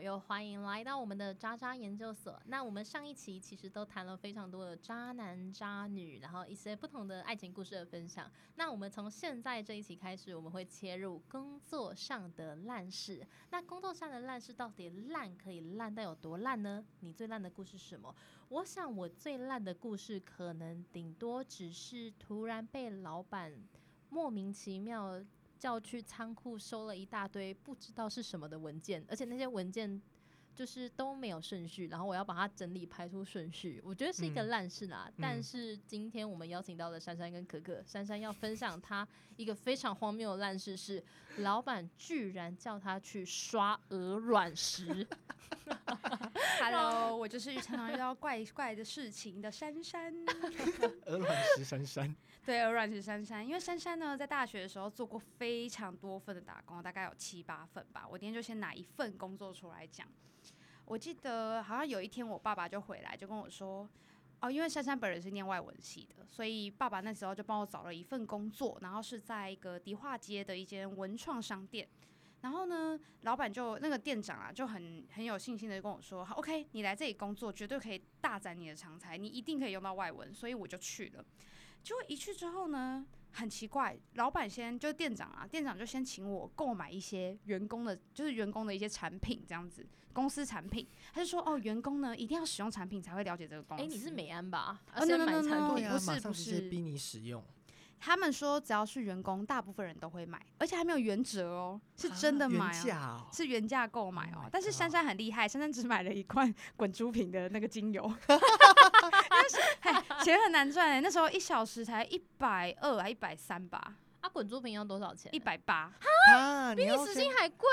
又欢迎来到我们的渣渣研究所。那我们上一期其实都谈了非常多的渣男渣女，然后一些不同的爱情故事的分享。那我们从现在这一期开始，我们会切入工作上的烂事。那工作上的烂事到底烂可以烂到有多烂呢？你最烂的故事是什么？我想我最烂的故事可能顶多只是突然被老板莫名其妙。叫去仓库收了一大堆不知道是什么的文件，而且那些文件就是都没有顺序，然后我要把它整理排出顺序，我觉得是一个烂事啦。但是今天我们邀请到的珊珊跟可可，珊珊要分享她一个非常荒谬的烂事，是老板居然叫她去刷鹅卵石。Hello，我就是常常遇到怪怪的事情的珊珊。鹅卵石珊珊。对，鹅卵石珊珊。因为珊珊呢，在大学的时候做过非常多份的打工，大概有七八份吧。我今天就先拿一份工作出来讲。我记得好像有一天，我爸爸就回来，就跟我说：“哦，因为珊珊本人是念外文系的，所以爸爸那时候就帮我找了一份工作，然后是在一个迪化街的一间文创商店。”然后呢，老板就那个店长啊，就很很有信心的跟我说好：“OK，你来这里工作绝对可以大展你的长才，你一定可以用到外文。”所以我就去了。结果一去之后呢，很奇怪，老板先就店长啊，店长就先请我购买一些员工的，就是员工的一些产品这样子，公司产品。他就说：“哦，员工呢一定要使用产品才会了解这个公司。”哎，你是美安吧？哦，先买产品，不是不是逼你使用。他们说，只要是员工，大部分人都会买，而且还没有原折哦，是真的买哦，是原价购买哦。但是珊珊很厉害，珊珊只买了一罐 滚珠瓶的那个精油，钱很难赚哎，那时候一小时才一百二还一百三吧。啊，滚珠瓶要多少钱？一百八，比你时薪还贵，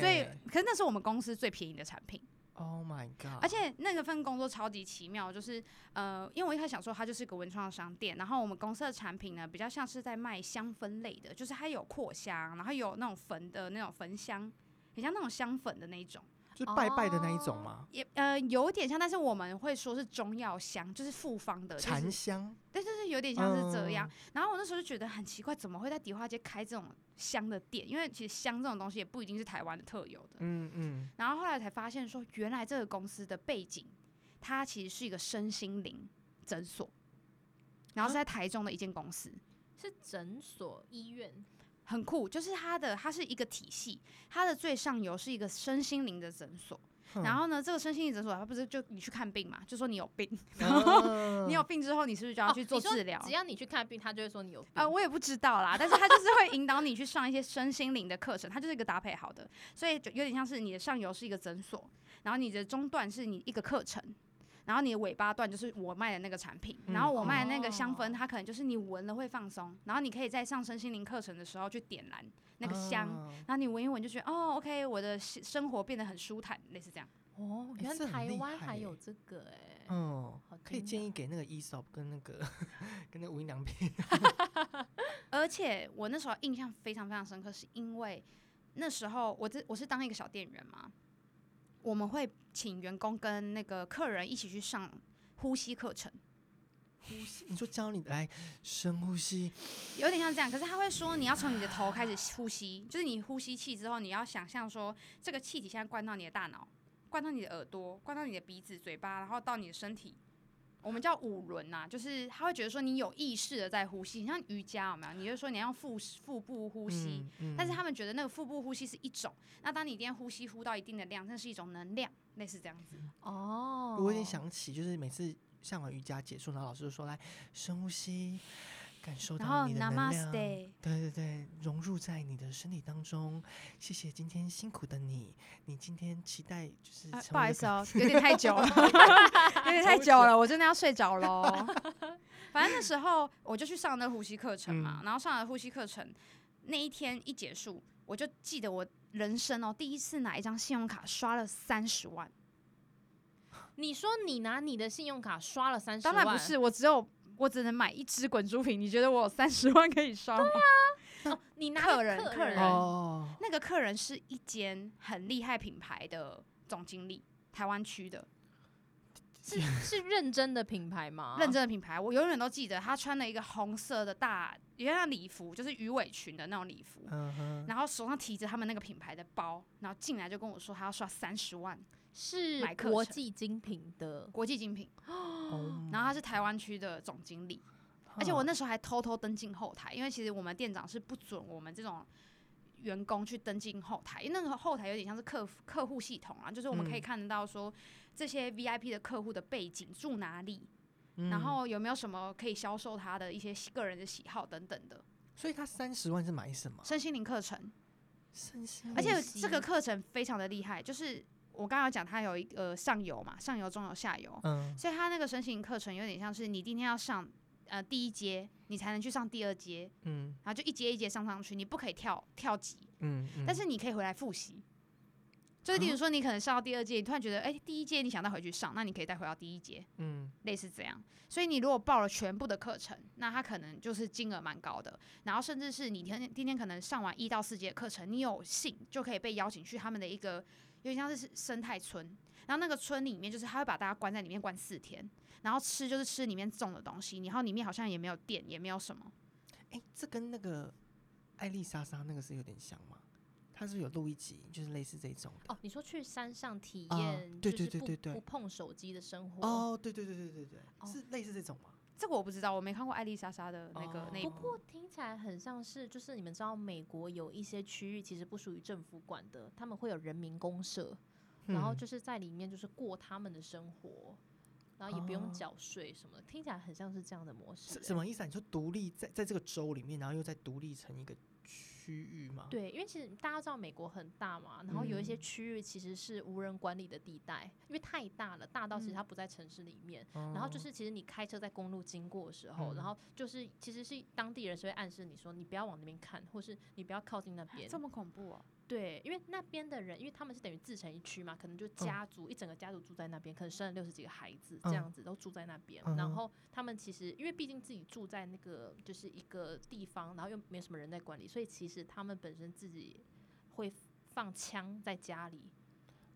所以可是那是我们公司最便宜的产品。Oh my god！而且那个份工作超级奇妙，就是呃，因为我一开始想说它就是个文创商店，然后我们公司的产品呢比较像是在卖香氛类的，就是它有扩香，然后有那种焚的那种焚香，很像那种香粉的那一种。就拜拜的那一种吗？也呃有点像，但是我们会说是中药香，就是复方的禅香。对对对，有点像是这样。然后我那时候就觉得很奇怪，怎么会在迪化街开这种香的店？因为其实香这种东西也不一定是台湾的特有的。嗯嗯。然后后来才发现说，原来这个公司的背景，它其实是一个身心灵诊所，然后是在台中的一间公司，是诊所医院。很酷，就是它的，它是一个体系，它的最上游是一个身心灵的诊所。然后呢，这个身心灵诊所，它不是就你去看病嘛，就说你有病，然后 你有病之后，你是不是就要去做治疗？只要你去看病，他就会说你有病。呃，我也不知道啦，但是他就是会引导你去上一些身心灵的课程，它就是一个搭配好的，所以就有点像是你的上游是一个诊所，然后你的中段是你一个课程。然后你的尾巴段就是我卖的那个产品，然后我卖的那个香氛，它可能就是你闻了会放松，然后你可以在上身心灵课程的时候去点燃那个香，然后你闻一闻就觉得哦，OK，我的生活变得很舒坦，类似这样。哦，原来台湾还有这个哎，嗯，可以建议给那个 ESOP 跟那个 跟那无印良品。而且我那时候印象非常非常深刻，是因为那时候我这我是当一个小店员嘛。我们会请员工跟那个客人一起去上呼吸课程。呼吸，你说教你来深呼吸，有点像这样。可是他会说，你要从你的头开始呼吸，就是你呼吸气之后，你要想象说，这个气体现在灌到你的大脑，灌到你的耳朵，灌到你的鼻子、嘴巴，然后到你的身体。我们叫五轮呐，就是他会觉得说你有意识的在呼吸，像瑜伽有没有？你就说你要腹腹部呼吸，但是他们觉得那个腹部呼吸是一种。那当你今天呼吸呼到一定的量，那是一种能量，类似这样子。哦，我有点想起，就是每次上完瑜伽结束，然后老师就说来深呼吸。感受到你的能量，对对对，融入在你的身体当中。谢谢今天辛苦的你，你今天期待就是。不好意思哦，有点太久了，有点太久了，我真的要睡着喽。反正那时候我就去上那呼吸课程嘛，然后上了呼吸课程，那一天一结束，我就记得我人生哦第一次拿一张信用卡刷了三十万。你说你拿你的信用卡刷了三十万？当然不是，我只有。我只能买一支滚珠瓶，你觉得我有三十万可以刷吗？对啊，你拿客人客人，那个客人是一间很厉害品牌的总经理，台湾区的。是是认真的品牌吗？认真的品牌，我永远都记得他穿了一个红色的大，有点像礼服，就是鱼尾裙的那种礼服，然后手上提着他们那个品牌的包，然后进来就跟我说他要刷三十万，是国际精品的国际精品，然后他是台湾区的总经理，而且我那时候还偷偷登进后台，因为其实我们店长是不准我们这种。员工去登进后台，因为那个后台有点像是客客户系统啊，就是我们可以看得到说这些 VIP 的客户的背景住哪里，然后有没有什么可以销售他的一些个人的喜好等等的。所以他三十万是买什么？身心灵课程。身心，而且这个课程非常的厉害，就是我刚刚讲它有一个上游嘛，上游、中游、下游，嗯，所以它那个身心灵课程有点像是你今天要上。呃，第一阶你才能去上第二阶，嗯，然后就一阶一阶上上去，你不可以跳跳级，嗯，但是你可以回来复习。就是例如说，你可能上到第二届，你突然觉得，哎，第一届你想再回去上，那你可以再回到第一届，嗯，类似这样。所以你如果报了全部的课程，那它可能就是金额蛮高的。然后甚至是你天今天可能上完一到四节课程，你有幸就可以被邀请去他们的一个有点像是生态村，然后那个村里面就是他会把大家关在里面关四天。然后吃就是吃里面种的东西，然后里面好像也没有电，也没有什么。哎，这跟那个艾丽莎莎那个是有点像吗？他是有录一集，就是类似这种的。哦，你说去山上体验，对对对对对，不碰手机的生活。哦，对对对对对对，是类似这种吗？这个我不知道，我没看过艾丽莎莎的那个那。不过听起来很像是，就是你们知道，美国有一些区域其实不属于政府管的，他们会有人民公社，然后就是在里面就是过他们的生活。然后也不用缴税什么，听起来很像是这样的模式。什么意思啊？你说独立在在这个州里面，然后又再独立成一个区域吗？对，因为其实大家知道美国很大嘛，然后有一些区域其实是无人管理的地带，因为太大了，大到其实它不在城市里面。然后就是其实你开车在公路经过的时候，然后就是其实是当地人是会暗示你说你不要往那边看，或是你不要靠近那边。这么恐怖啊！对，因为那边的人，因为他们是等于自成一区嘛，可能就家族一整个家族住在那边，可能生了六十几个孩子这样子都住在那边。然后他们其实因为毕竟自己住在那个就是一个地方，然后又没什么人在管理，所以其实他们本身自己会放枪在家里。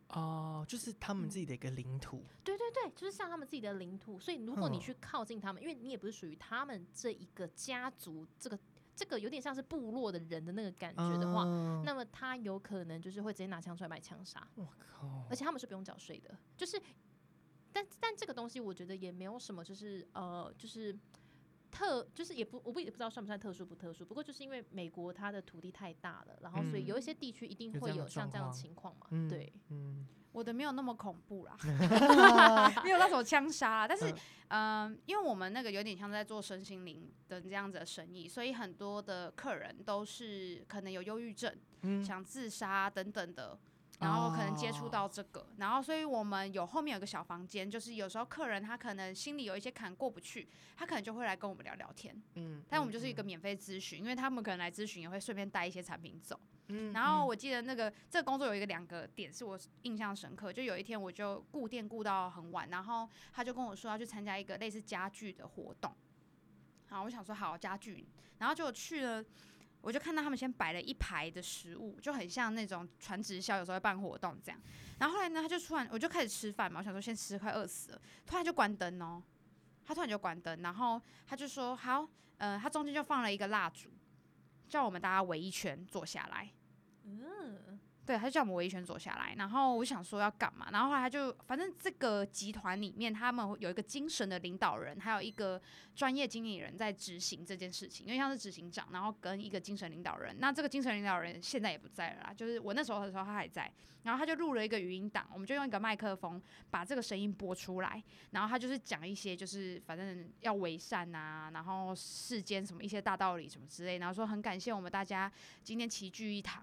哦，就是他们自己的一个领土。对对对，就是像他们自己的领土。所以如果你去靠近他们，因为你也不是属于他们这一个家族这个。这个有点像是部落的人的那个感觉的话，那么他有可能就是会直接拿枪出来买枪杀。我靠！而且他们是不用缴税的，就是，但但这个东西我觉得也没有什么，就是呃，就是特，就是也不，我不也不知道算不算特殊不特殊。不过就是因为美国它的土地太大了，然后所以有一些地区一定会有像这样的情况嘛。对，嗯。我的没有那么恐怖啦，没有那种枪杀，但是，嗯，因为我们那个有点像在做身心灵的这样子的生意，所以很多的客人都是可能有忧郁症，想自杀等等的。然后可能接触到这个，然后所以我们有后面有个小房间，就是有时候客人他可能心里有一些坎过不去，他可能就会来跟我们聊聊天。嗯，但我们就是一个免费咨询，因为他们可能来咨询也会顺便带一些产品走。嗯，然后我记得那个这个工作有一个两个点是我印象深刻，就有一天我就顾店顾到很晚，然后他就跟我说要去参加一个类似家具的活动。好，我想说好家具，然后就去了。我就看到他们先摆了一排的食物，就很像那种传直销有时候会办活动这样。然后后来呢，他就突然我就开始吃饭嘛，我想说先吃，快饿死了。突然就关灯哦，他突然就关灯，然后他就说好，呃，他中间就放了一个蜡烛，叫我们大家围一圈坐下来。嗯。对，他就叫我们围一圈坐下来，然后我想说要干嘛，然后后来他就反正这个集团里面他们有一个精神的领导人，还有一个专业经理人在执行这件事情，因为像是执行长，然后跟一个精神领导人，那这个精神领导人现在也不在了啦，就是我那时候的时候他还在，然后他就录了一个语音档，我们就用一个麦克风把这个声音播出来，然后他就是讲一些就是反正要为善啊，然后世间什么一些大道理什么之类，然后说很感谢我们大家今天齐聚一堂。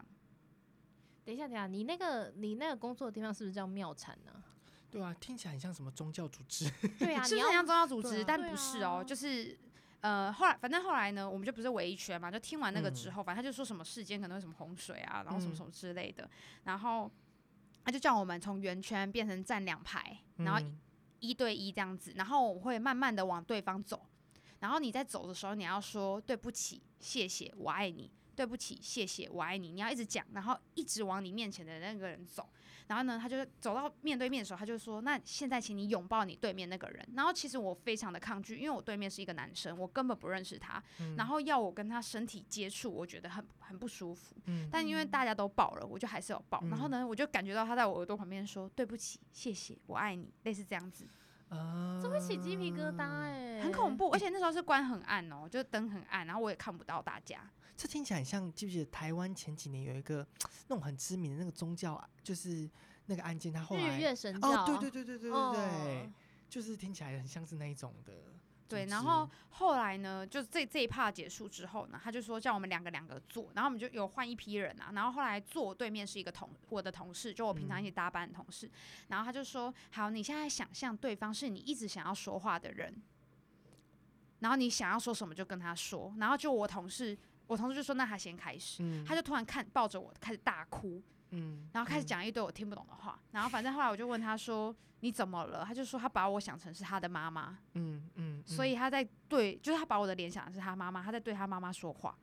等一下，等一下，你那个你那个工作的地方是不是叫庙产呢？对啊，听起来很像什么宗教组织。对啊，是很像宗教组织，但不是哦。就是呃，后来反正后来呢，我们就不是围一圈嘛，就听完那个之后，反正他就说什么世间可能会什么洪水啊，然后什么什么之类的，然后他就叫我们从圆圈变成站两排，然后一对一这样子，然后我会慢慢的往对方走，然后你在走的时候，你要说对不起、谢谢、我爱你。对不起，谢谢，我爱你，你要一直讲，然后一直往你面前的那个人走。然后呢，他就走到面对面的时候，他就说：“那现在请你拥抱你对面那个人。”然后其实我非常的抗拒，因为我对面是一个男生，我根本不认识他。然后要我跟他身体接触，我觉得很很不舒服。但因为大家都抱了，我就还是有抱。然后呢，我就感觉到他在我耳朵旁边说：“对不起，谢谢，我爱你。”类似这样子。啊，这会起鸡皮疙瘩哎，很恐怖。而且那时候是关很暗哦，就是灯很暗，然后我也看不到大家。这听起来很像，记不记得台湾前几年有一个那种很知名的那个宗教，就是那个案件，他后来日月神教，哦，对对对对对对对，就是听起来很像是那一种的。对，然后后来呢，就这这一趴结束之后呢，他就说叫我们两个两个坐，然后我们就有换一批人啊，然后后来坐对面是一个同我的同事，就我平常一起搭班的同事，然后他就说，好，你现在想象对方是你一直想要说话的人，然后你想要说什么就跟他说，然后就我同事。我同事就说：“那他先开始。”他就突然看抱着我开始大哭，嗯，然后开始讲一堆我听不懂的话。然后反正后来我就问他说：“你怎么了？”他就说：“他把我想成是他的妈妈。”嗯嗯，所以他在对，就是他把我的联想的是他妈妈，他在对他妈妈说话。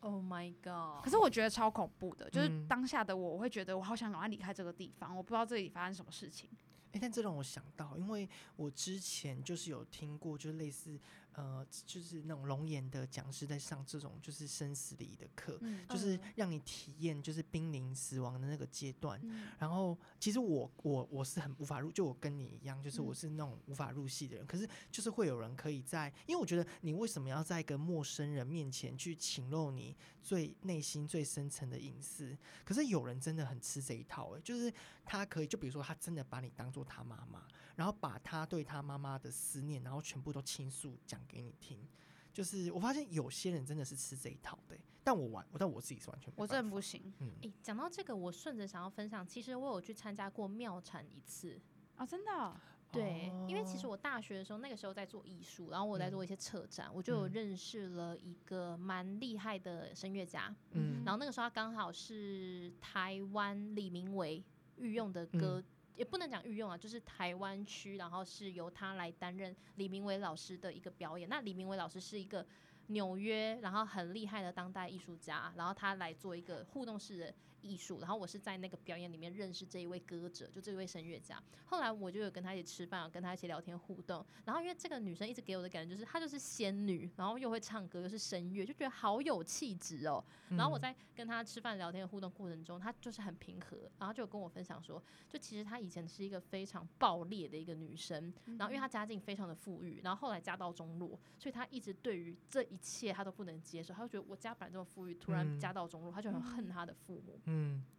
Oh my god！可是我觉得超恐怖的，就是当下的我，我会觉得我好想赶快离开这个地方。我不知道这里发生什么事情。哎，但这让我想到，因为我之前就是有听过，就是类似。呃，就是那种龙岩的讲师在上这种就是生死离的课，就是让你体验就是濒临死亡的那个阶段。然后其实我我我是很无法入，就我跟你一样，就是我是那种无法入戏的人。可是就是会有人可以在，因为我觉得你为什么要在一个陌生人面前去倾露你最内心最深层的隐私？可是有人真的很吃这一套，诶，就是他可以，就比如说他真的把你当做他妈妈。然后把他对他妈妈的思念，然后全部都倾诉讲给你听，就是我发现有些人真的是吃这一套的，但我完，但我自己是完全，我真的不行。嗯，诶，讲到这个，我顺着想要分享，其实我有去参加过妙产一次。啊，真的，对，因为其实我大学的时候，那个时候在做艺术，然后我在做一些策展，我就有认识了一个蛮厉害的声乐家，嗯，然后那个时候他刚好是台湾李明伟御用的歌。也不能讲御用啊，就是台湾区，然后是由他来担任李明伟老师的一个表演。那李明伟老师是一个纽约，然后很厉害的当代艺术家，然后他来做一个互动式的。艺术，然后我是在那个表演里面认识这一位歌者，就这位声乐家。后来我就有跟他一起吃饭，跟他一起聊天互动。然后因为这个女生一直给我的感觉就是她就是仙女，然后又会唱歌又是声乐，就觉得好有气质哦。然后我在跟她吃饭聊天互动过程中，她就是很平和，然后就跟我分享说，就其实她以前是一个非常暴烈的一个女生，然后因为她家境非常的富裕，然后后来家道中落，所以她一直对于这一切她都不能接受，她就觉得我家本来这么富裕，突然家道中落，她就很恨她的父母。嗯，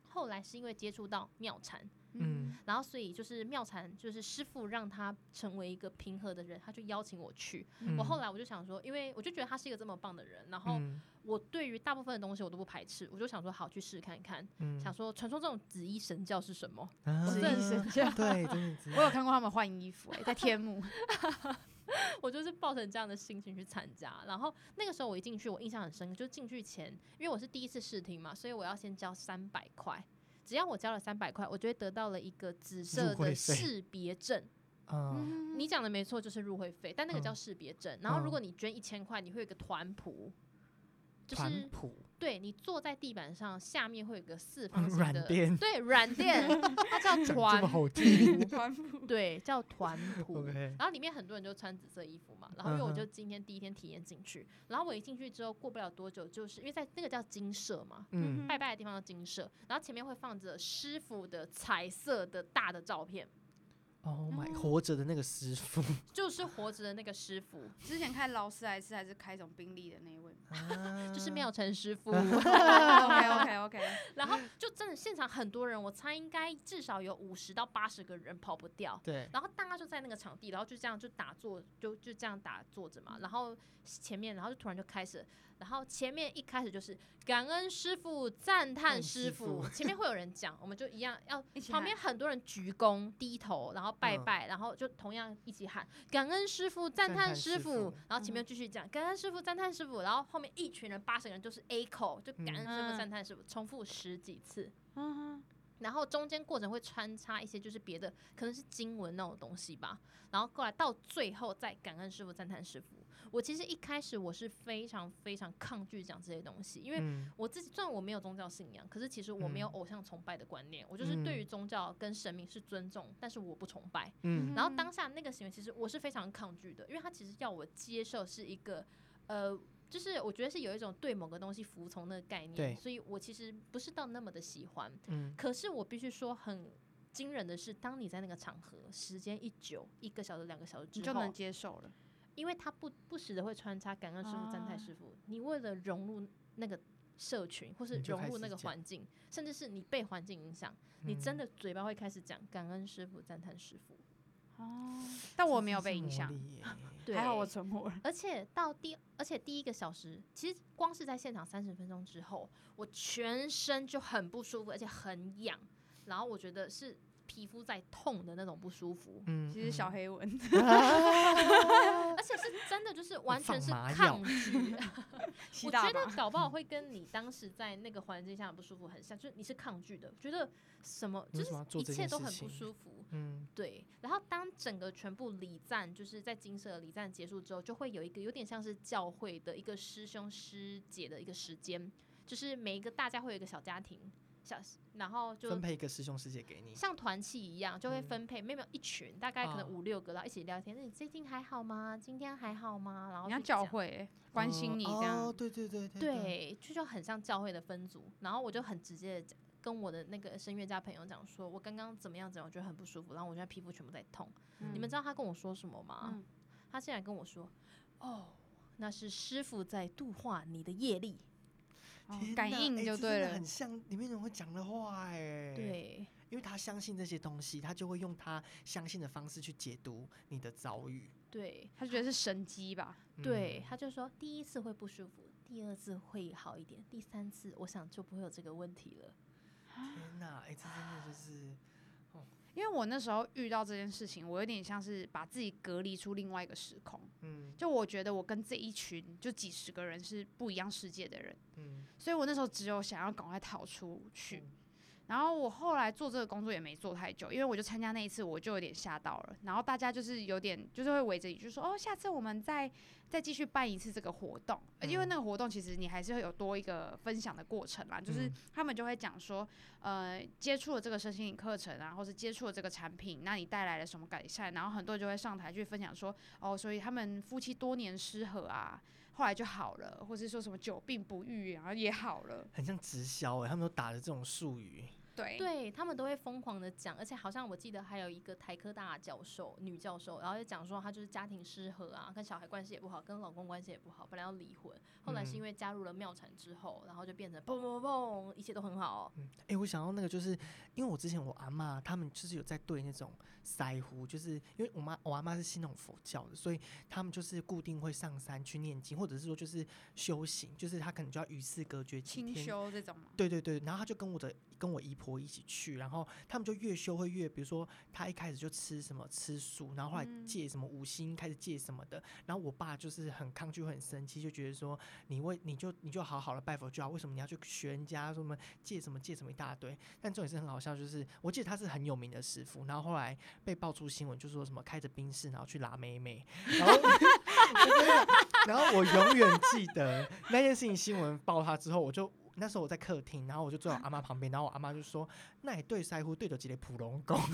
后来是因为接触到妙禅，嗯，然后所以就是妙禅就是师傅让他成为一个平和的人，他就邀请我去。我后来我就想说，因为我就觉得他是一个这么棒的人，然后我对于大部分的东西我都不排斥，我就想说好去试看看。想说传说这种紫衣神教是什么？紫衣神教，对，我有看过他们换衣服，哎，在天幕。我就是抱成这样的心情去参加，然后那个时候我一进去，我印象很深刻，就进去前，因为我是第一次试听嘛，所以我要先交三百块。只要我交了三百块，我就会得到了一个紫色的识别证。嗯，你讲的没错，就是入会费，但那个叫识别证。然后如果你捐一千块，你会有个团谱。就是对你坐在地板上，下面会有个四方形的对软垫，它叫团谱，团谱对叫团 谱。然后里面很多人就穿紫色衣服嘛，然后因为我就今天第一天体验进去，然后我一进去之后，过不了多久，就是因为在那个叫金舍嘛，拜拜的地方叫金舍，然后前面会放着师傅的彩色的大的照片。哦，my，活着的那个师傅，就是活着的那个师傅。之前开劳斯莱斯还是开一种宾利的那一位，就是妙成师 傅。OK OK OK。然后就真的现场很多人，我猜应该至少有五十到八十个人跑不掉。对。然后大家就在那个场地，然后就这样就打坐，就就这样打坐着嘛。然后前面，然后就突然就开始。然后前面一开始就是感恩师傅、赞叹师傅，前面会有人讲，我们就一样要旁边很多人鞠躬低头，然后拜拜，然后就同样一起喊感恩师傅、赞叹师傅，然后前面继续讲感恩师傅、赞叹师傅，然后后面一群人八十个人就是 A 口，就感恩师傅、赞叹师傅，重复十几次，然后中间过程会穿插一些就是别的，可能是经文那种东西吧，然后过来到最后再感恩师傅、赞叹师傅。我其实一开始我是非常非常抗拒讲这些东西，因为我自己虽然我没有宗教信仰，可是其实我没有偶像崇拜的观念，我就是对于宗教跟神明是尊重，但是我不崇拜。嗯，然后当下那个行为其实我是非常抗拒的，因为他其实要我接受是一个呃。就是我觉得是有一种对某个东西服从的概念，所以我其实不是到那么的喜欢。嗯，可是我必须说很惊人的是，当你在那个场合时间一久，一个小时、两个小时之后，就能接受了，因为他不不时的会穿插感恩师傅、赞叹师傅，你为了融入那个社群，或是融入那个环境，甚至是你被环境影响，你真的嘴巴会开始讲感恩师傅、赞叹师傅。哦，但我没有被影响，对，还好我存活了。而且到第，而且第一个小时，其实光是在现场三十分钟之后，我全身就很不舒服，而且很痒，然后我觉得是。皮肤在痛的那种不舒服，嗯，其实小黑纹，而且是真的，就是完全是抗拒。我觉得搞不好会跟你当时在那个环境下不舒服很像，就是你是抗拒的，觉得什么就是一切都很不舒服，嗯，对。然后当整个全部礼赞，就是在金色礼赞结束之后，就会有一个有点像是教会的一个师兄师姐的一个时间，就是每一个大家会有一个小家庭。小，然后就分配一个师兄师姐给你，像团契一样，就会分配，没有一群，大概可能五六个，然后一起聊天。那你最近还好吗？今天还好吗？然后要教会关心你这样，对对对对，对，就就很像教会的分组。然后我就很直接的讲，跟我的那个声乐家朋友讲，说我刚刚怎么样怎样，我觉得很不舒服，然后我现在皮肤全部在痛。你们知道他跟我说什么吗？他现在跟我说，哦，那是师傅在度化你的业力。感应就对了，很像里面人会讲的话哎。对，因为他相信这些东西，他就会用他相信的方式去解读你的遭遇。对他觉得是神机吧？对，他就说第一次会不舒服，第二次会好一点，第三次我想就不会有这个问题了。天哪，哎，这真的就是。因为我那时候遇到这件事情，我有点像是把自己隔离出另外一个时空。嗯，就我觉得我跟这一群就几十个人是不一样世界的人。嗯，所以我那时候只有想要赶快逃出去。然后我后来做这个工作也没做太久，因为我就参加那一次，我就有点吓到了。然后大家就是有点就是会围着你，就说哦，下次我们再再继续办一次这个活动。因为那个活动其实你还是会有多一个分享的过程啦，就是他们就会讲说，呃，接触了这个身心灵课程啊，或是接触了这个产品，那你带来了什么改善？然后很多人就会上台去分享说，哦，所以他们夫妻多年失和啊，后来就好了，或是说什么久病不愈，然后也好了，很像直销哎，他们都打着这种术语。对，对他们都会疯狂的讲，而且好像我记得还有一个台科大教授，女教授，然后就讲说她就是家庭失和啊，跟小孩关系也不好，跟老公关系也不好，本来要离婚，后来是因为加入了妙产之后，然后就变成砰砰砰，一切都很好。嗯，哎，我想到那个就是，因为我之前我阿妈他们就是有在对那种腮胡，就是因为我妈我阿妈是信那种佛教的，所以他们就是固定会上山去念经，或者是说就是修行，就是他可能就要与世隔绝。清修这种。对对对，然后他就跟我的。跟我姨婆一起去，然后他们就越修会越，比如说他一开始就吃什么吃素，然后后来戒什么五星，开始戒什么的，然后我爸就是很抗拒，很生气，就觉得说你为你就你就好好的拜佛就好，为什么你要去学人家什么戒什么戒什么一大堆？但重点是很好笑，就是我记得他是很有名的师傅，然后后来被爆出新闻，就说什么开着宾士然后去拉妹妹，然后 然后我永远记得那件事情新闻爆他之后，我就。那时候我在客厅，然后我就坐在 阿妈旁边，然后我阿妈就说：“那你对腮乎对着几粒普龙宫。”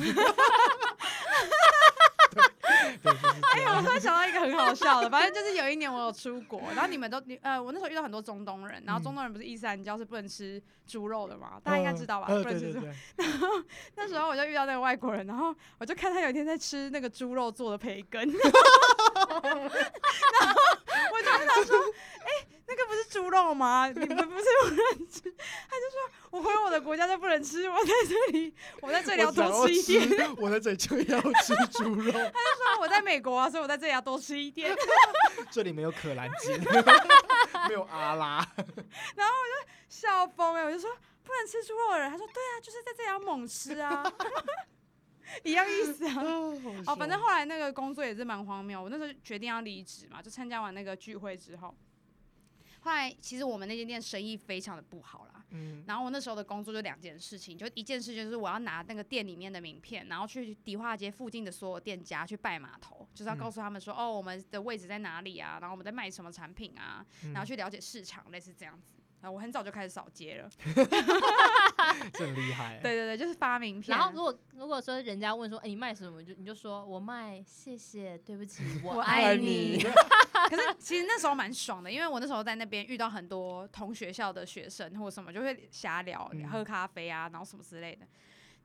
哎呀，我突然想到一个很好笑的，反正就是有一年我有出国，然后你们都你呃，我那时候遇到很多中东人，然后中东人不是伊斯兰教是不能吃猪肉的嘛，大家应该知道吧？不能吃猪。然后 那时候我就遇到那个外国人，然后我就看他有一天在吃那个猪肉做的培根，然后我就跟他说：“哎。”那个不是猪肉吗？你们不是不能吃？他就说：“我回我的国家就不能吃，我在这里，我在这里要多吃一点。我在这里就要吃猪肉。”他就说：“我在美国啊，所以我在这里要多吃一点。这里没有可兰经，没有阿拉。然后我就笑疯了，我就说：“不能吃猪肉的人。”他说：“对啊，就是在这里要猛吃啊，一样意思啊。”哦，反正后来那个工作也是蛮荒谬。我那时候决定要离职嘛，就参加完那个聚会之后。后来其实我们那间店生意非常的不好啦。嗯。然后我那时候的工作就两件事情，就一件事就是我要拿那个店里面的名片，然后去迪化街附近的所有店家去拜码头，就是要告诉他们说，哦，我们的位置在哪里啊？然后我们在卖什么产品啊？然后去了解市场，类似这样子。啊，我很早就开始扫街了，真厉害。对对对，就是发名片。然后如果如果说人家问说，哎，你卖什么？就你就说我卖，谢谢，对不起，我爱你。可是其实那时候蛮爽的，因为我那时候在那边遇到很多同学校的学生或什么，就会瞎聊，喝咖啡啊，然后什么之类的。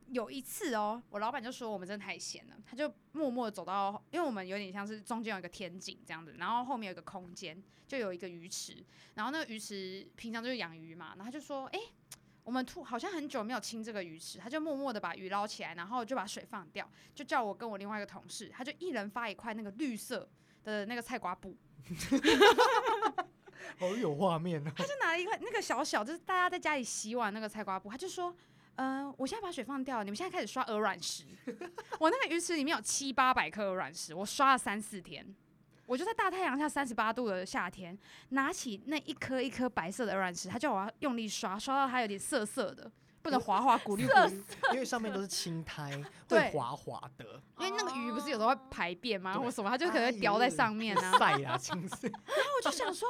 有一次哦，我老板就说我们真的太闲了，他就默默走到，因为我们有点像是中间有一个天井这样子，然后后面有一个空间，就有一个鱼池，然后那个鱼池平常就是养鱼嘛，然后他就说，哎，我们突好像很久没有清这个鱼池，他就默默的把鱼捞起来，然后就把水放掉，就叫我跟我另外一个同事，他就一人发一块那个绿色的那个菜瓜布，好有画面哦，他就拿了一块那个小小，就是大家在家里洗碗那个菜瓜布，他就说。嗯，我现在把水放掉，你们现在开始刷鹅卵石。我那个鱼池里面有七八百颗鹅卵石，我刷了三四天。我就在大太阳下三十八度的夏天，拿起那一颗一颗白色的鹅卵石，他叫我要用力刷，刷到它有点涩涩的。不能滑滑鼓励，因为上面都是青苔，会滑滑的。因为那个鱼不是有时候会排便吗？或什么，它就可能掉在上面啊。晒啊，青色。然后我就想说，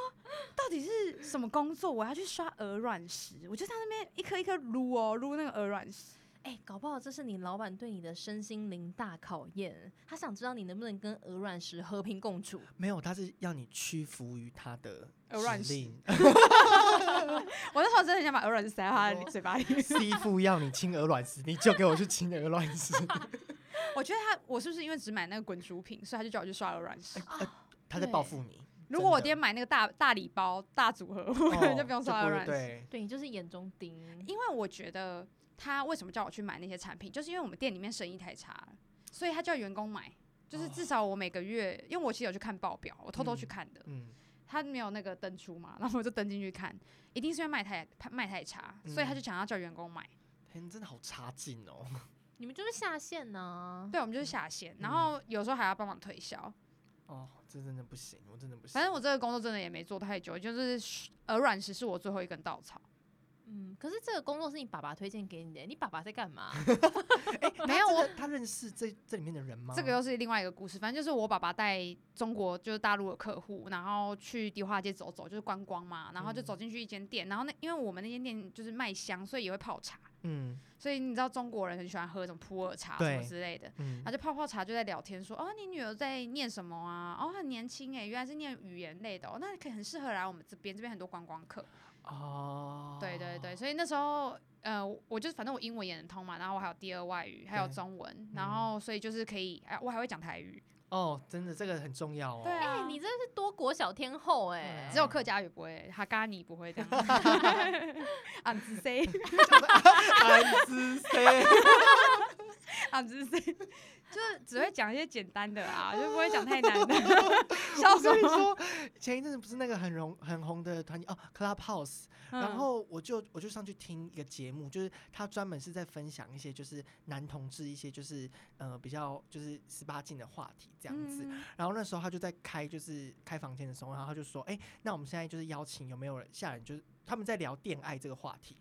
到底是什么工作？我要去刷鹅卵石，我就在那边一颗一颗撸哦，撸那个鹅卵石。哎，搞不好这是你老板对你的身心灵大考验，他想知道你能不能跟鹅卵石和平共处。没有，他是要你屈服于他的鹅卵石。我那时候真的很想把鹅卵石塞到他的嘴巴里。师傅要你亲鹅卵石，你就给我去亲鹅卵石。我觉得他，我是不是因为只买那个滚珠瓶，所以他就叫我去刷鹅卵石？他在报复你。如果我今天买那个大大礼包大组合，我可能就不用刷鹅卵石。对，你就是眼中钉。因为我觉得。他为什么叫我去买那些产品？就是因为我们店里面生意太差了，所以他叫员工买。就是至少我每个月，因为我其实有去看报表，我偷偷去看的。嗯。他没有那个登出嘛，然后我就登进去看，一定是因为卖太卖太差，所以他就想要叫员工买。天，真的好差劲哦！你们就是下线呢？对，我们就是下线，然后有时候还要帮忙推销。哦，这真的不行，我真的不行。反正我这个工作真的也没做太久，就是鹅卵石是我最后一根稻草。嗯，可是这个工作是你爸爸推荐给你的，你爸爸在干嘛？没有，我他认识这这里面的人吗？这个又是另外一个故事。反正就是我爸爸带中国就是大陆的客户，然后去迪化街走走，就是观光嘛。然后就走进去一间店，然后那因为我们那间店就是卖香，所以也会泡茶。嗯，所以你知道中国人很喜欢喝这种普洱茶什么之类的。嗯，然后就泡泡茶就在聊天说，哦，你女儿在念什么啊？哦，很年轻哎，原来是念语言类的哦，那可以很适合来我们这边，这边很多观光客。哦，对对对，所以那时候，呃，我就是反正我英文也能通嘛，然后我还有第二外语，还有中文，然后所以就是可以，哎，我还会讲台语。哦，真的这个很重要哦。对啊，你真的是多国小天后哎，只有客家语不会，哈嘎尼不会这样。俺子 C，俺子 C，俺子 C，就是只会讲一些简单的啊，就不会讲太难的。我跟你说，前一阵子不是那个很红很红的团体哦，Clubhouse。然后我就我就上去听一个节目，就是他专门是在分享一些就是男同志一些就是呃比较就是十八禁的话题这样子。然后那时候他就在开就是开房间的时候，然后他就说：“哎，那我们现在就是邀请有没有人下来？就是他们在聊恋爱这个话题。”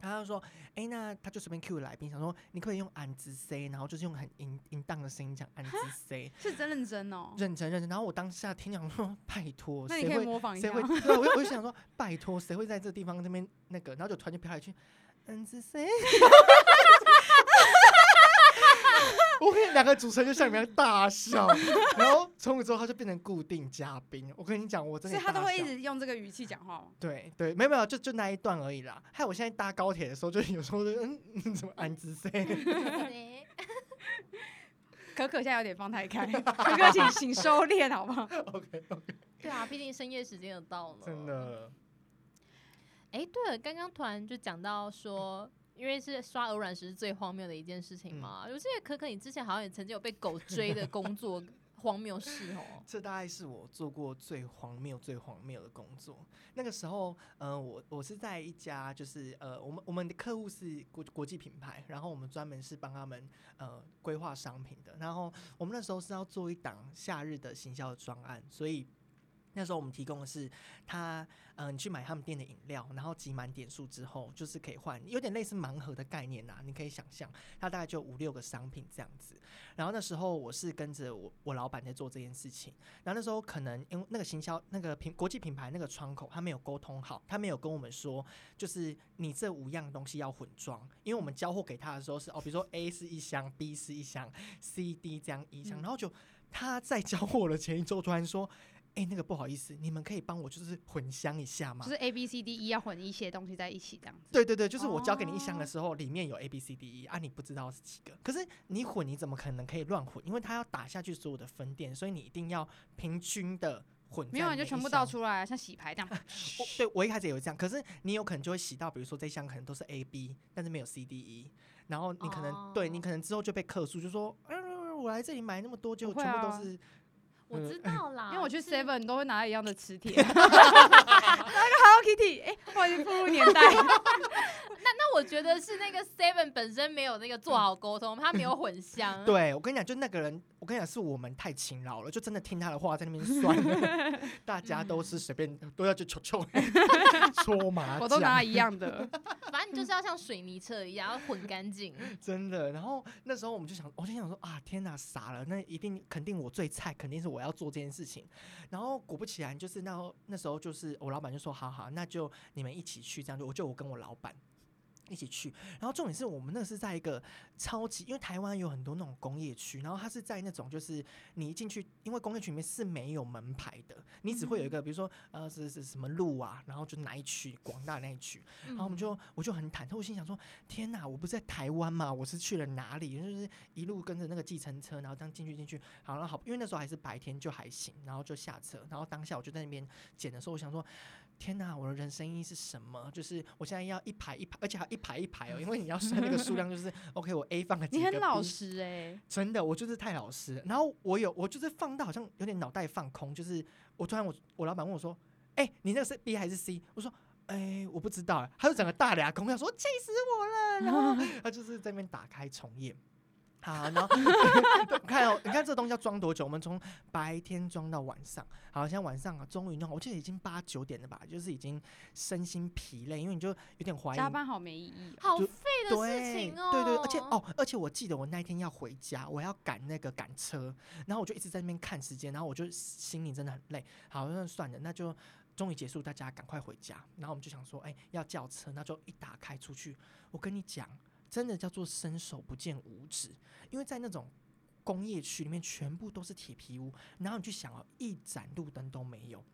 他就说：“哎，那他就随便 Q 来宾，想说你可以用俺子 C，然后就是用很淫淫荡的声音讲俺子 C，是真认真哦，认真认真。然后我当下听讲说，拜托，谁会模仿一下？谁会？对，我我就想说，拜托，谁会在这地方这边那个？然后就突然就飘来一句，安子 C。” 我跟两个主持人就像你们大笑，然后从此之后他就变成固定嘉宾。我跟你讲，我真的，所以他都会一直用这个语气讲话吗？对对，没有没有，就就那一段而已啦。还有我现在搭高铁的时候，就有时候就嗯，怎么安之 C？可可现在有点放太开，可可请请收敛好不好？OK OK。对啊，毕竟深夜时间又到了。真的。哎，对了，刚刚突然就讲到说。因为是刷鹅卵石是最荒谬的一件事情嘛，我记得可可你之前好像也曾经有被狗追的工作 荒谬事哦。这大概是我做过最荒谬、最荒谬的工作。那个时候，呃，我我是在一家就是呃，我们我们的客户是国国际品牌，然后我们专门是帮他们呃规划商品的。然后我们那时候是要做一档夏日的行销的专案，所以。那时候我们提供的是他，嗯，你去买他们店的饮料，然后集满点数之后，就是可以换，有点类似盲盒的概念呐。你可以想象，它大概就五六个商品这样子。然后那时候我是跟着我我老板在做这件事情。然后那时候可能因为那个行销那个品国际品牌那个窗口，他没有沟通好，他没有跟我们说，就是你这五样东西要混装，因为我们交货给他的时候是哦，比如说 A 是一箱，B 是一箱，C、D 这样一箱，然后就他在交货的前一周突然说。哎，那个不好意思，你们可以帮我就是混箱一下吗？就是 A B C D E 要混一些东西在一起这样子。对对对，就是我交给你一箱的时候，里面有 A B C D E 啊，你不知道是几个。可是你混，你怎么可能可以乱混？因为它要打下去所有的分店，所以你一定要平均的混。没有，你就全部倒出来，像洗牌这样。对，我一开始也会这样。可是你有可能就会洗到，比如说这箱可能都是 A B，但是没有 C D E，然后你可能对你可能之后就被克数，就说，嗯，我来这里买那么多，就全部都是。我知道啦，因为我去 Seven 都会拿一样的磁铁，拿个 Hello Kitty，哎，我已经步入年代。我觉得是那个 Seven 本身没有那个做好沟通，他没有混香。对，我跟你讲，就那个人，我跟你讲，是我们太勤劳了，就真的听他的话在那边算。大家都是随便都要去抽抽 搓麻将，我都拿一样的。反正你就是要像水泥车一样要混干净。真的，然后那时候我们就想，我就想说啊，天哪，傻了，那一定肯定我最菜，肯定是我要做这件事情。然后果不其然，就是那那时候就是我老板就说，好好，那就你们一起去这样，就我就我跟我老板。一起去，然后重点是我们那是在一个超级，因为台湾有很多那种工业区，然后它是在那种就是你一进去，因为工业区里面是没有门牌的，你只会有一个，比如说呃是是什么路啊，然后就哪一区广大那一区，然后我们就我就很忐忑，我心想说天哪，我不是在台湾嘛？我是去了哪里？就是一路跟着那个计程车，然后这样进去进去，好了好，因为那时候还是白天就还行，然后就下车，然后当下我就在那边捡的时候，我想说。天哪，我的人生意义是什么？就是我现在要一排一排，而且还一排一排哦，因为你要算那个数量，就是 OK，我 A 放了几个。你很老实哎，真的，我就是太老实。然后我有，我就是放到好像有点脑袋放空，就是我突然我我老板问我说：“哎，你那个是 B 还是 C？” 我说：“哎，我不知道。”他就整个大俩空，他说：“气死我了！”然后他就是在那边打开重验。好，然后 看哦，你看这个东西要装多久？我们从白天装到晚上，好像晚上啊，终于弄，我记得已经八九点了吧，就是已经身心疲累，因为你就有点怀疑加班好没意义，好废的事情哦。对对，而且哦，而且我记得我那一天要回家，我要赶那个赶车，然后我就一直在那边看时间，然后我就心里真的很累。好，那算了，那就终于结束，大家赶快回家。然后我们就想说，哎，要叫车，那就一打开出去，我跟你讲。真的叫做伸手不见五指，因为在那种工业区里面，全部都是铁皮屋，然后你去想哦，一盏路灯都没有，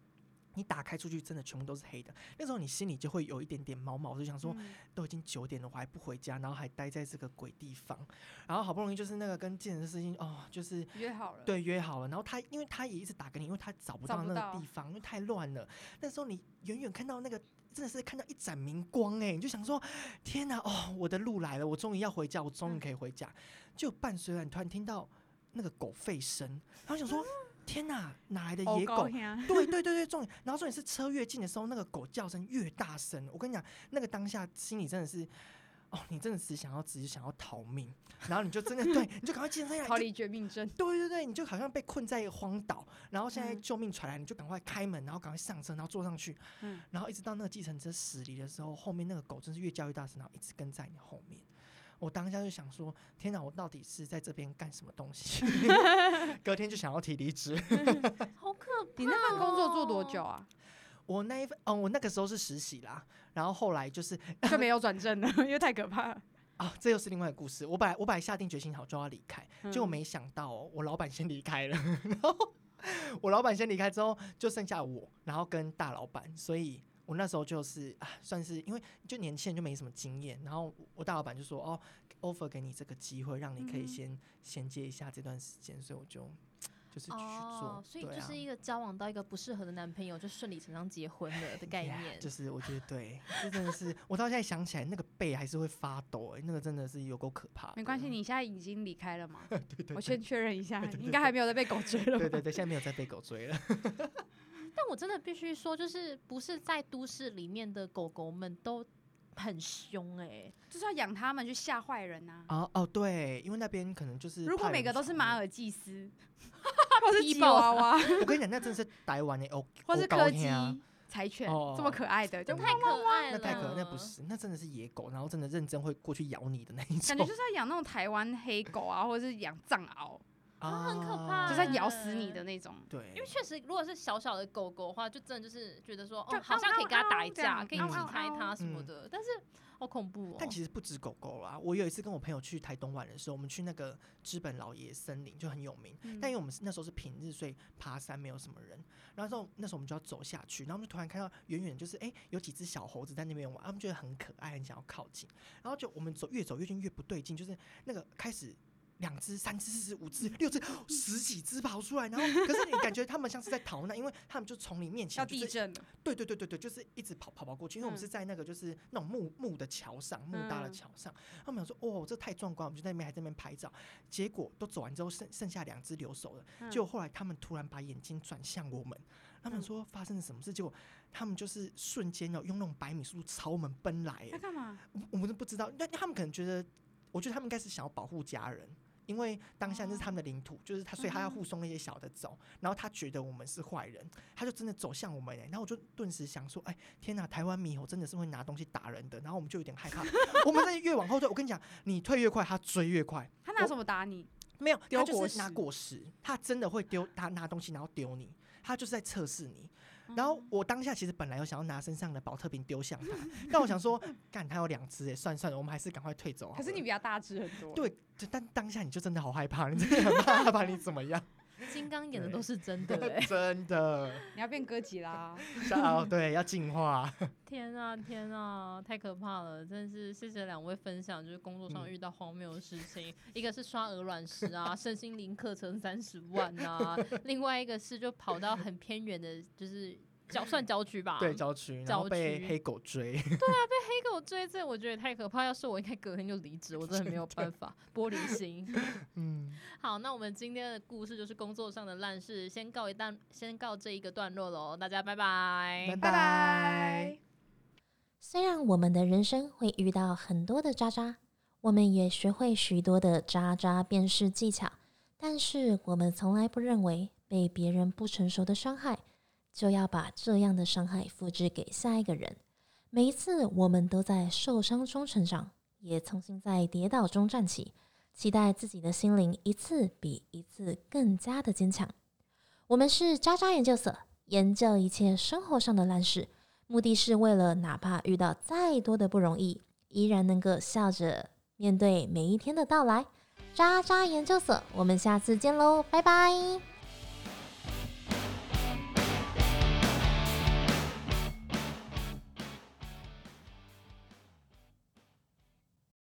你打开出去，真的全部都是黑的。那时候你心里就会有一点点毛毛，就想说，都已经九点了，我还不回家，然后还待在这个鬼地方，然后好不容易就是那个跟健身事情哦，就是约好了，对，约好了，然后他因为他也一直打给你，因为他找不到那个地方，因为太乱了。那时候你远远看到那个。真的是看到一盏明光哎，你就想说，天哪哦，我的路来了，我终于要回家，我终于可以回家。就伴随了你突然听到那个狗吠声，然后想说，天哪，哪来的野狗？对对对对，重点。然后重点是车越近的时候，那个狗叫声越大声。我跟你讲，那个当下心里真的是。哦，你真的只想要只是想要逃命，然后你就真的对，你就赶快健身逃离绝命镇。对对对，你就好像被困在一个荒岛，然后现在救命传来，你就赶快开门，然后赶快上车，然后坐上去，嗯，然后一直到那个计程车驶离的时候，后面那个狗真是越叫越大声，然后一直跟在你后面。我当下就想说，天哪，我到底是在这边干什么东西？隔天就想要提离职，好可怕！你那份工作做多久啊？我那一份，嗯，我那个时候是实习啦。然后后来就是就没有转正了，因为太可怕了啊！这又是另外一个故事。我本来我本来下定决心好就要离开，结果没想到我老板先离开了。然后我老板先离开之后，就剩下我，然后跟大老板。所以我那时候就是啊，算是因为就年轻人就没什么经验。然后我大老板就说：“哦，offer 给你这个机会，让你可以先衔接一下这段时间。”所以我就。就是哦，所以就是一个交往到一个不适合的男朋友，就顺理成章结婚了的概 念。就是我觉得对，这真的是我到现在想起来，那个背还是会发抖哎，那个真的是有够可怕。没关系，你现在已经离开了吗？对对，我先确认一下，应该还没有在被狗追了。对对对，现在没有在被狗追了。但我真的必须说，就是不是在都市里面的狗狗们都很凶哎，就是要养它们去吓坏人呐。哦哦，对，因为那边可能就是如果每个都是马尔济斯。或是吉娃娃，我跟你讲，那真的是台湾的哦，或是柯基柴犬，这么可爱的，就太可爱了。那太可爱，那不是，那真的是野狗，然后真的认真会过去咬你的那一种。感觉就是要养那种台湾黑狗啊，或者是养藏獒。啊，很可怕，就在咬死你的那种。对，因为确实，如果是小小的狗狗的话，就真的就是觉得说，哦，好像可以跟它打一架，可以击开它什么的。但是好恐怖哦。但其实不止狗狗啦，我有一次跟我朋友去台东玩的时候，我们去那个知本老爷森林就很有名。但因为我们那时候是平日，所以爬山没有什么人。然后那时候我们就要走下去，然后我们就突然看到远远就是哎有几只小猴子在那边玩，他们觉得很可爱，很想要靠近。然后就我们走越走越近越不对劲，就是那个开始。两只、三只、四只、五只、六只、十几只跑出来，然后 可是你感觉他们像是在逃难，因为他们就从你面前要地震了。对对对对对，就是一直跑跑跑过去，因为我们是在那个就是那种木木的桥上，木搭的桥上。他们想说：“哦，这太壮观！”我们就在那边还在那边拍照。结果都走完之后，剩剩下两只留守了。结果后来他们突然把眼睛转向我们，他们说发生了什么事？结果他们就是瞬间哦用那种百米速度朝我们奔来。在干嘛？我们都不知道。那他们可能觉得，我觉得他们应该是想要保护家人。因为当下那是他们的领土，就是他，所以他要护送那些小的走。然后他觉得我们是坏人，他就真的走向我们。然后我就顿时想说：“哎，天哪！台湾猕猴真的是会拿东西打人的。”然后我们就有点害怕。我们在越往后退，我跟你讲，你退越快，他追越快。他拿什么打你？没有，他就是拿果实。他真的会丢，他拿东西然后丢你。他就是在测试你。然后我当下其实本来有想要拿身上的保特瓶丢向他，但我想说，干他有两只哎，算算了，我们还是赶快退走。可是你比较大只很多。对，但当下你就真的好害怕，你真的很怕 他把你怎么样。金刚演的都是真的哎，真的。你要变歌吉啦。哦，对，要进化。天啊天啊，太可怕了！真的是谢谢两位分享，就是工作上遇到荒谬的事情，一个是刷鹅卵石啊，身心灵课程三十万啊，另外一个是就跑到很偏远的，就是。郊算郊区吧，对郊区，然后被黑狗追。对啊，被黑狗追，这我觉得太可怕。要是我，应该隔天就离职，我真的没有办法。玻璃心。嗯，好，那我们今天的故事就是工作上的烂事，先告一段，先告这一个段落喽。大家拜拜，拜拜。虽然我们的人生会遇到很多的渣渣，我们也学会许多的渣渣辨识技巧，但是我们从来不认为被别人不成熟的伤害。就要把这样的伤害复制给下一个人。每一次，我们都在受伤中成长，也重新在跌倒中站起。期待自己的心灵一次比一次更加的坚强。我们是渣渣研究所，研究一切生活上的烂事，目的是为了哪怕遇到再多的不容易，依然能够笑着面对每一天的到来。渣渣研究所，我们下次见喽，拜拜。